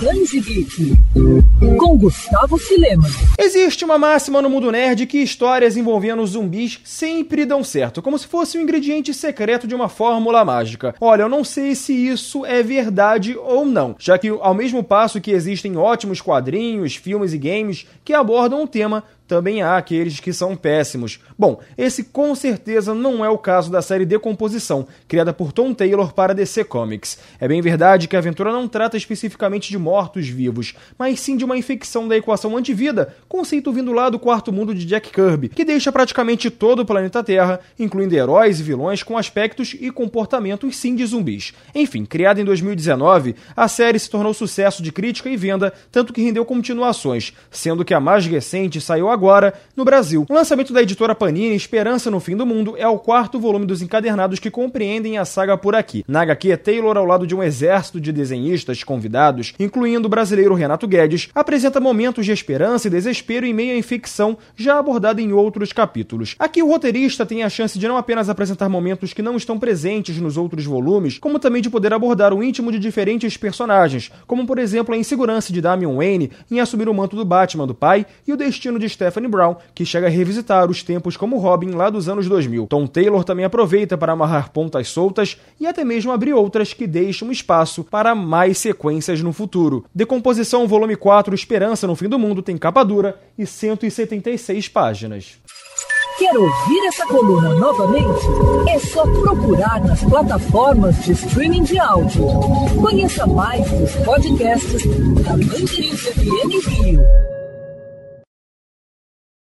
Geek, com Gustavo Filema. Existe uma máxima no mundo nerd que histórias envolvendo zumbis sempre dão certo, como se fosse um ingrediente secreto de uma fórmula mágica. Olha, eu não sei se isso é verdade ou não, já que ao mesmo passo que existem ótimos quadrinhos, filmes e games que abordam o tema, também há aqueles que são péssimos. Bom, esse com certeza não é o caso da série Decomposição, criada por Tom Taylor para DC Comics. É bem verdade que a aventura não trata especificamente de mortos-vivos, mas sim de uma infecção da equação antivida, conceito vindo lá do quarto mundo de Jack Kirby, que deixa praticamente todo o planeta Terra, incluindo heróis e vilões com aspectos e comportamentos sim de zumbis. Enfim, criada em 2019, a série se tornou sucesso de crítica e venda, tanto que rendeu continuações, sendo que a mais recente saiu agora agora no Brasil. O lançamento da editora Panini, Esperança no Fim do Mundo, é o quarto volume dos encadernados que compreendem a saga por aqui. Na HQ, Taylor, ao lado de um exército de desenhistas convidados, incluindo o brasileiro Renato Guedes, apresenta momentos de esperança e desespero em meio à infecção, já abordada em outros capítulos. Aqui, o roteirista tem a chance de não apenas apresentar momentos que não estão presentes nos outros volumes, como também de poder abordar o íntimo de diferentes personagens, como por exemplo a insegurança de Damian Wayne em assumir o manto do Batman do pai e o destino de Stephen Stephanie Brown, que chega a revisitar os tempos como Robin lá dos anos 2000. Tom Taylor também aproveita para amarrar pontas soltas e até mesmo abrir outras que deixam espaço para mais sequências no futuro. Decomposição Volume 4 Esperança no Fim do Mundo tem capa dura e 176 páginas. Quer ouvir essa coluna novamente? É só procurar nas plataformas de streaming de áudio. Conheça mais dos podcasts da Mandirinhos FM Rio.